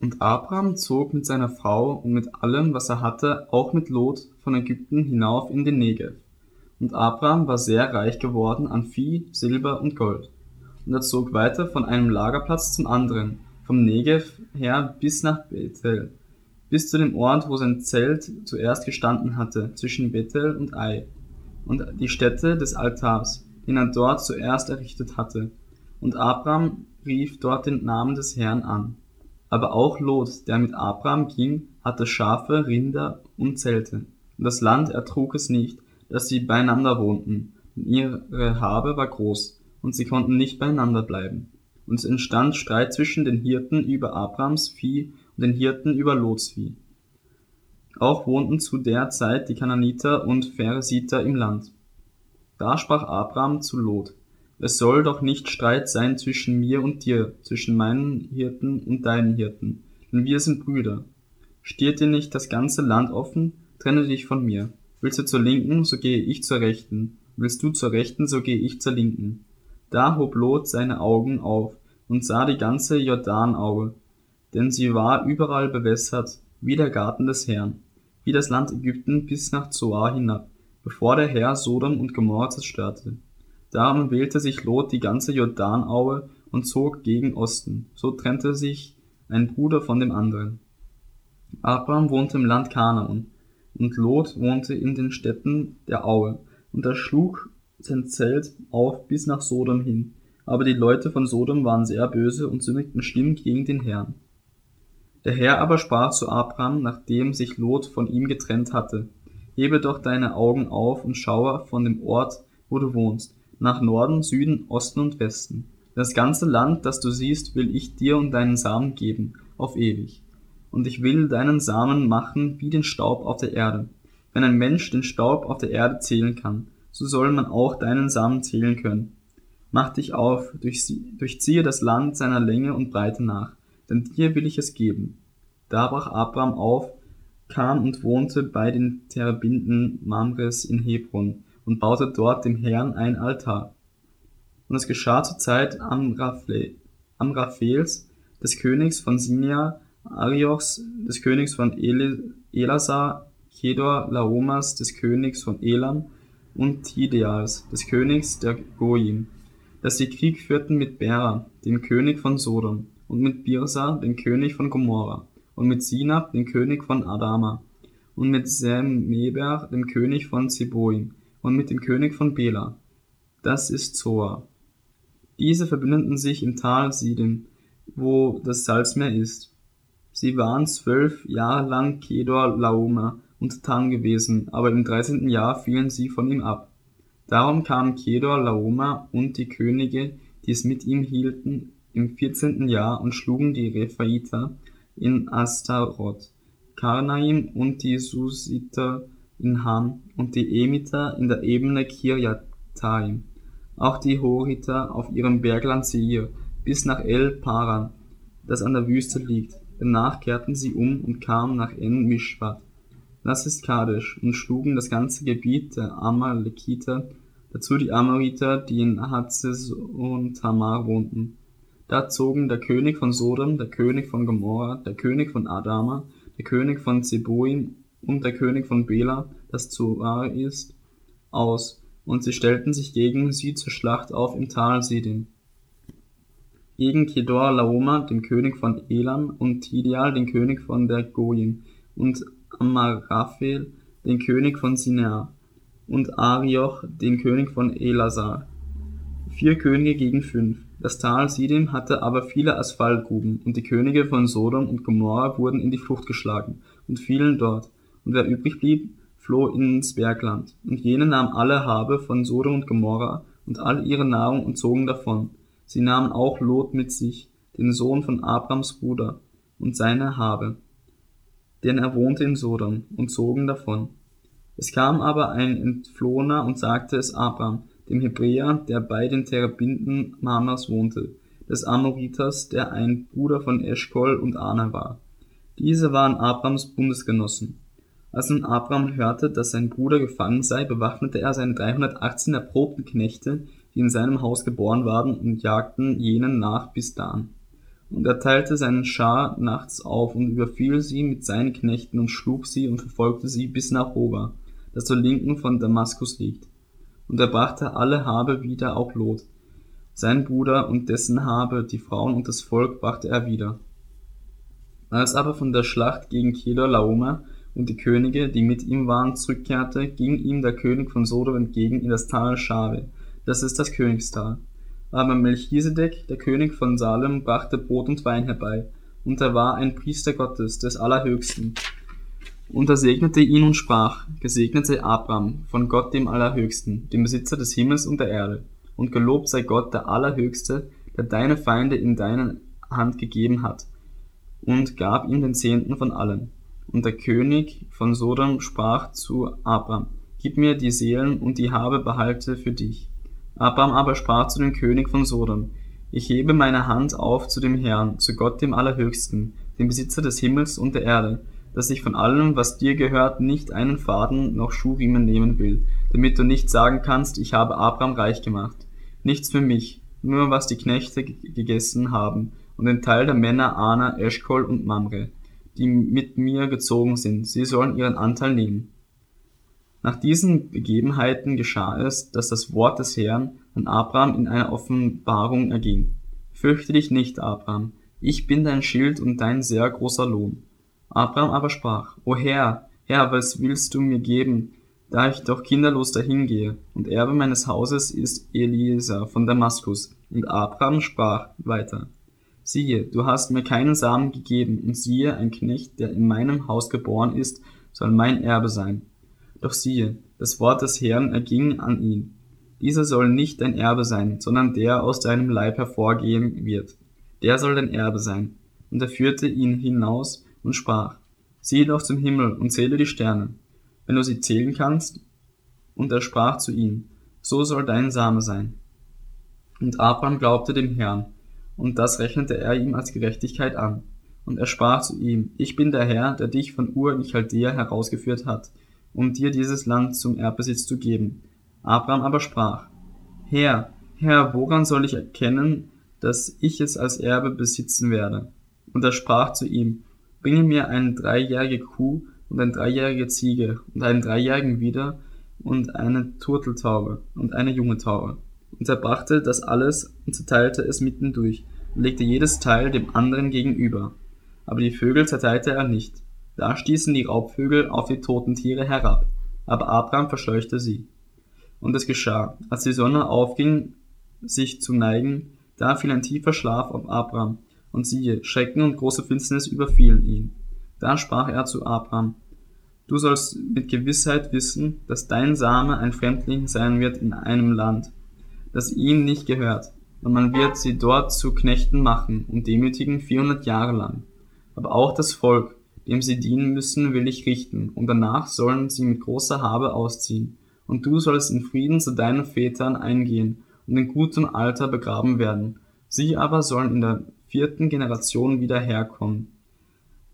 Und Abraham zog mit seiner Frau und mit allem, was er hatte, auch mit Lot von Ägypten hinauf in den Negev. Und Abraham war sehr reich geworden an Vieh, Silber und Gold. Und er zog weiter von einem Lagerplatz zum anderen, vom Negev her bis nach Bethel, bis zu dem Ort, wo sein Zelt zuerst gestanden hatte, zwischen Bethel und Ai, und die Stätte des Altars, den er dort zuerst errichtet hatte. Und Abraham rief dort den Namen des Herrn an. Aber auch Lot, der mit Abraham ging, hatte Schafe, Rinder und Zelte. Und das Land ertrug es nicht, dass sie beieinander wohnten, und ihre Habe war groß, und sie konnten nicht beieinander bleiben. Und es entstand Streit zwischen den Hirten über Abrahams Vieh und den Hirten über Lots Vieh. Auch wohnten zu der Zeit die Kananiter und Pheresiter im Land. Da sprach Abraham zu Lot, es soll doch nicht Streit sein zwischen mir und dir, zwischen meinen Hirten und deinen Hirten, denn wir sind Brüder. Steht dir nicht das ganze Land offen, trenne dich von mir. Willst du zur Linken, so gehe ich zur Rechten. Willst du zur Rechten, so gehe ich zur Linken. Da hob Lot seine Augen auf und sah die ganze Jordanaue, denn sie war überall bewässert, wie der Garten des Herrn, wie das Land Ägypten bis nach Zoar hinab, bevor der Herr Sodom und Gomorra zerstörte. Darum wählte sich Lot die ganze Jordanaue und zog gegen Osten. So trennte sich ein Bruder von dem anderen. Abraham wohnte im Land Kanaan, und Lot wohnte in den Städten der Aue, und er schlug sein Zelt auf bis nach Sodom hin. Aber die Leute von Sodom waren sehr böse und sündigten schlimm gegen den Herrn. Der Herr aber sprach zu Abraham, nachdem sich Lot von ihm getrennt hatte, Hebe doch deine Augen auf und schaue von dem Ort, wo du wohnst, nach Norden, Süden, Osten und Westen. Das ganze Land, das du siehst, will ich dir und deinen Samen geben, auf ewig. Und ich will deinen Samen machen wie den Staub auf der Erde. Wenn ein Mensch den Staub auf der Erde zählen kann, so soll man auch deinen Samen zählen können. Mach dich auf, durchziehe das Land seiner Länge und Breite nach, denn dir will ich es geben. Da brach Abraham auf, kam und wohnte bei den Terebinden Mamres in Hebron, und baute dort dem Herrn ein Altar. Und es geschah zur Zeit Amraphels, des Königs von Sinia, Ariochs, des Königs von Elasar, Kedor Laomas, des Königs von Elam und Tideals, des Königs der Goyim, dass sie Krieg führten mit Bera, dem König von Sodom, und mit Birsa, dem König von Gomorra, und mit Sinab, dem König von Adama, und mit Semmeber, dem König von Zeboim, und mit dem König von Bela. Das ist Zoar. Diese verbündeten sich im Tal Sidim, wo das Salzmeer ist. Sie waren zwölf Jahre lang Kedor Laoma untertan gewesen, aber im dreizehnten Jahr fielen sie von ihm ab. Darum kamen Kedor Laoma und die Könige, die es mit ihm hielten, im vierzehnten Jahr und schlugen die Rephaiter in Astaroth, Karnaim und die Susiter in Ham und die Emiter in der Ebene Kirjataim, auch die Horiter auf ihrem Bergland Seir bis nach El Paran, das an der Wüste liegt. Danach kehrten sie um und kamen nach En Mishpat, das ist Kadesh, und schlugen das ganze Gebiet der Amalekiter, dazu die Amoriter, die in Hazes und Tamar wohnten. Da zogen der König von Sodom, der König von Gomorra, der König von Adama, der König von Zeboim und der König von Bela, das Zoar ist, aus, und sie stellten sich gegen sie zur Schlacht auf im Tal Sidim. Gegen Kedor Laoma, den König von Elam, und Tidial, den König von der Goyim, und Amaraphel, den König von Sinea, und Arioch, den König von Elasar. Vier Könige gegen fünf. Das Tal Sidim hatte aber viele Asphaltgruben, und die Könige von Sodom und Gomorra wurden in die Flucht geschlagen und fielen dort, und wer übrig blieb, floh ins Bergland. Und jene nahmen alle Habe von Sodom und Gomorra und all ihre Nahrung und zogen davon. Sie nahmen auch Lot mit sich, den Sohn von Abrams Bruder, und seine Habe, denn er wohnte in Sodom, und zogen davon. Es kam aber ein Entflohener und sagte es Abram, dem Hebräer, der bei den Terebinden Mamas wohnte, des Amoriters, der ein Bruder von Eschkol und Ana war. Diese waren Abrams Bundesgenossen. Als nun Abraham hörte, dass sein Bruder gefangen sei, bewaffnete er seine 318 erprobten Knechte, die in seinem Haus geboren waren, und jagten jenen nach bis Dan. Und er teilte seinen Schar nachts auf und überfiel sie mit seinen Knechten und schlug sie und verfolgte sie bis nach Hova, das zur Linken von Damaskus liegt. Und er brachte alle Habe wieder, auch Lot, sein Bruder und dessen Habe, die Frauen und das Volk brachte er wieder. Als aber von der Schlacht gegen Kedor Laomer und die Könige, die mit ihm waren, zurückkehrte, ging ihm der König von Sodom entgegen in das Tal Schave, das ist das Königstal. Aber Melchisedek, der König von Salem, brachte Brot und Wein herbei, und er war ein Priester Gottes, des Allerhöchsten. Und er segnete ihn und sprach, Gesegnet sei Abraham, von Gott dem Allerhöchsten, dem Besitzer des Himmels und der Erde, und gelobt sei Gott der Allerhöchste, der deine Feinde in deine Hand gegeben hat, und gab ihm den Zehnten von allen. Und der König von Sodom sprach zu Abraham, Gib mir die Seelen und die Habe behalte für dich. Abraham aber sprach zu dem König von Sodom, ich hebe meine Hand auf zu dem Herrn, zu Gott dem Allerhöchsten, dem Besitzer des Himmels und der Erde, dass ich von allem, was dir gehört, nicht einen Faden noch Schuhriemen nehmen will, damit du nicht sagen kannst, ich habe Abraham reich gemacht. Nichts für mich, nur was die Knechte gegessen haben, und den Teil der Männer Ana, Eschkol und Mamre, die mit mir gezogen sind, sie sollen ihren Anteil nehmen. Nach diesen Begebenheiten geschah es, dass das Wort des Herrn an Abraham in einer Offenbarung erging. Fürchte dich nicht, Abraham, ich bin dein Schild und dein sehr großer Lohn. Abraham aber sprach, O Herr, Herr, was willst du mir geben, da ich doch kinderlos dahingehe, und Erbe meines Hauses ist Eliezer von Damaskus. Und Abraham sprach weiter, siehe, du hast mir keinen Samen gegeben, und siehe, ein Knecht, der in meinem Haus geboren ist, soll mein Erbe sein. Doch siehe, das Wort des Herrn erging an ihn. Dieser soll nicht dein Erbe sein, sondern der aus deinem Leib hervorgehen wird. Der soll dein Erbe sein. Und er führte ihn hinaus und sprach, siehe doch zum Himmel und zähle die Sterne, wenn du sie zählen kannst. Und er sprach zu ihm, so soll dein Same sein. Und Abraham glaubte dem Herrn, und das rechnete er ihm als Gerechtigkeit an. Und er sprach zu ihm, ich bin der Herr, der dich von Ur in Chaldea herausgeführt hat, um dir dieses Land zum Erbbesitz zu geben. Abraham aber sprach, Herr, Herr, woran soll ich erkennen, dass ich es als Erbe besitzen werde? Und er sprach zu ihm, bringe mir eine dreijährige Kuh und eine dreijährige Ziege und einen dreijährigen Wider und eine Turteltaube und eine junge Taube. Und er brachte das alles und zerteilte es mitten durch und legte jedes Teil dem anderen gegenüber. Aber die Vögel zerteilte er nicht. Da stießen die Raubvögel auf die toten Tiere herab, aber Abraham verscheuchte sie. Und es geschah, als die Sonne aufging, sich zu neigen, da fiel ein tiefer Schlaf auf Abraham, und siehe, Schrecken und große Finsternis überfielen ihn. Da sprach er zu Abraham, Du sollst mit Gewissheit wissen, dass dein Same ein Fremdling sein wird in einem Land, das ihm nicht gehört, und man wird sie dort zu Knechten machen und demütigen vierhundert Jahre lang. Aber auch das Volk, dem sie dienen müssen, will ich richten, und danach sollen sie mit großer Habe ausziehen. Und du sollst in Frieden zu deinen Vätern eingehen und in gutem Alter begraben werden. Sie aber sollen in der vierten Generation wieder herkommen.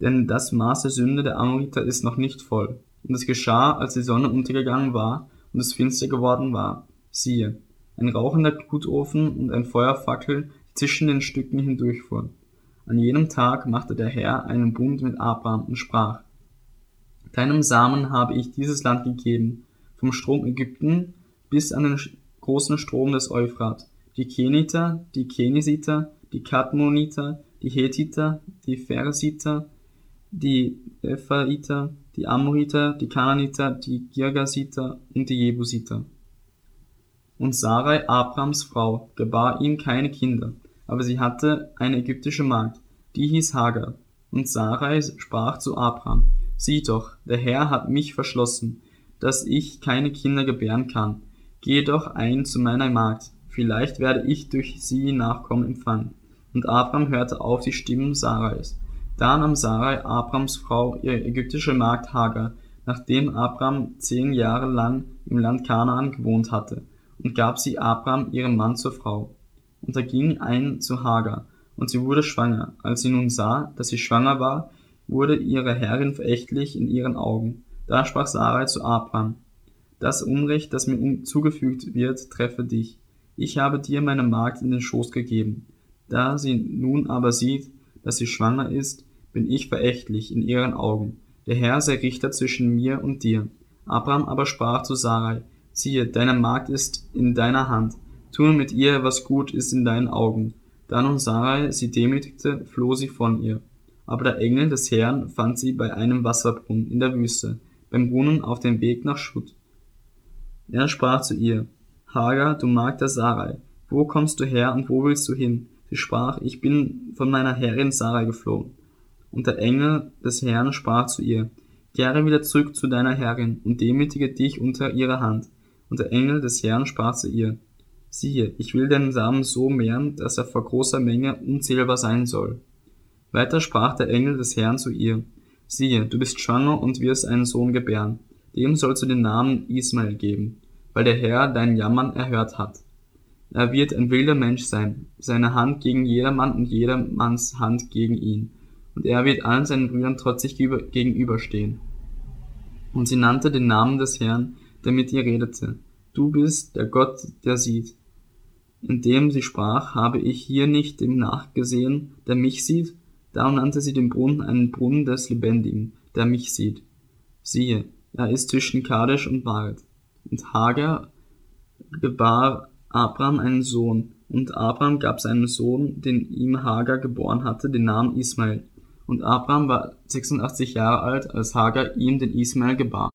Denn das Maß der Sünde der Amoriter ist noch nicht voll. Und es geschah, als die Sonne untergegangen war und es finster geworden war. Siehe, ein rauchender Glutofen und ein Feuerfackel zwischen den Stücken hindurchfuhr. An jenem Tag machte der Herr einen Bund mit Abraham und sprach, Deinem Samen habe ich dieses Land gegeben, vom Strom Ägypten bis an den großen Strom des Euphrat, die Keniter, die Kenisiter, die Kadmoniter, die Hethiter, die Pheresiter, die Ephaiter, die Amoriter, die Kananiter, die Girgasiter und die Jebusiter. Und Sarai, Abrams Frau, gebar ihm keine Kinder, aber sie hatte eine ägyptische Magd, die hieß Hagar. Und Sarai sprach zu Abraham, sieh doch, der Herr hat mich verschlossen, dass ich keine Kinder gebären kann. Gehe doch ein zu meiner Magd, vielleicht werde ich durch sie Nachkommen empfangen. Und Abraham hörte auf die Stimmen Sarais. Da nahm Sarai, Abrams Frau, ihre ägyptische Magd Hagar, nachdem Abraham zehn Jahre lang im Land Kanaan gewohnt hatte, und gab sie Abraham ihrem Mann zur Frau und er ging ein zu Hagar, und sie wurde schwanger. Als sie nun sah, dass sie schwanger war, wurde ihre Herrin verächtlich in ihren Augen. Da sprach Sarai zu Abraham, das Unrecht, das mir zugefügt wird, treffe dich. Ich habe dir meine Magd in den Schoß gegeben. Da sie nun aber sieht, dass sie schwanger ist, bin ich verächtlich in ihren Augen. Der Herr sei Richter zwischen mir und dir. Abraham aber sprach zu Sarai, siehe, deine Magd ist in deiner Hand, tue mit ihr, was gut ist in deinen Augen. Da nun Sarai sie demütigte, floh sie von ihr. Aber der Engel des Herrn fand sie bei einem Wasserbrunnen in der Wüste, beim Brunnen auf dem Weg nach Schut. Er sprach zu ihr, Hagar, du Magd der Sarai, wo kommst du her und wo willst du hin? Sie sprach, ich bin von meiner Herrin Sarai geflohen. Und der Engel des Herrn sprach zu ihr, Kehre wieder zurück zu deiner Herrin und demütige dich unter ihrer Hand. Und der Engel des Herrn sprach zu ihr, siehe, ich will deinen Samen so mehren, dass er vor großer Menge unzählbar sein soll. Weiter sprach der Engel des Herrn zu ihr, siehe, du bist schwanger und wirst einen Sohn gebären. Dem sollst du den Namen Ismael geben, weil der Herr dein Jammern erhört hat. Er wird ein wilder Mensch sein, seine Hand gegen jedermann und jedermanns Hand gegen ihn, und er wird allen seinen Brüdern trotzig gegenüberstehen. Und sie nannte den Namen des Herrn, der mit ihr redete. Du bist der Gott, der sieht. Indem sie sprach, habe ich hier nicht dem nachgesehen, der mich sieht? Darum nannte sie den Brunnen einen Brunnen des Lebendigen, der mich sieht. Siehe, er ist zwischen Kadesh und Bared. Und Hagar gebar Abraham einen Sohn, und Abraham gab seinem Sohn, den ihm Hagar geboren hatte, den Namen Ismael. Und Abraham war 86 Jahre alt, als Hagar ihm den Ismael gebar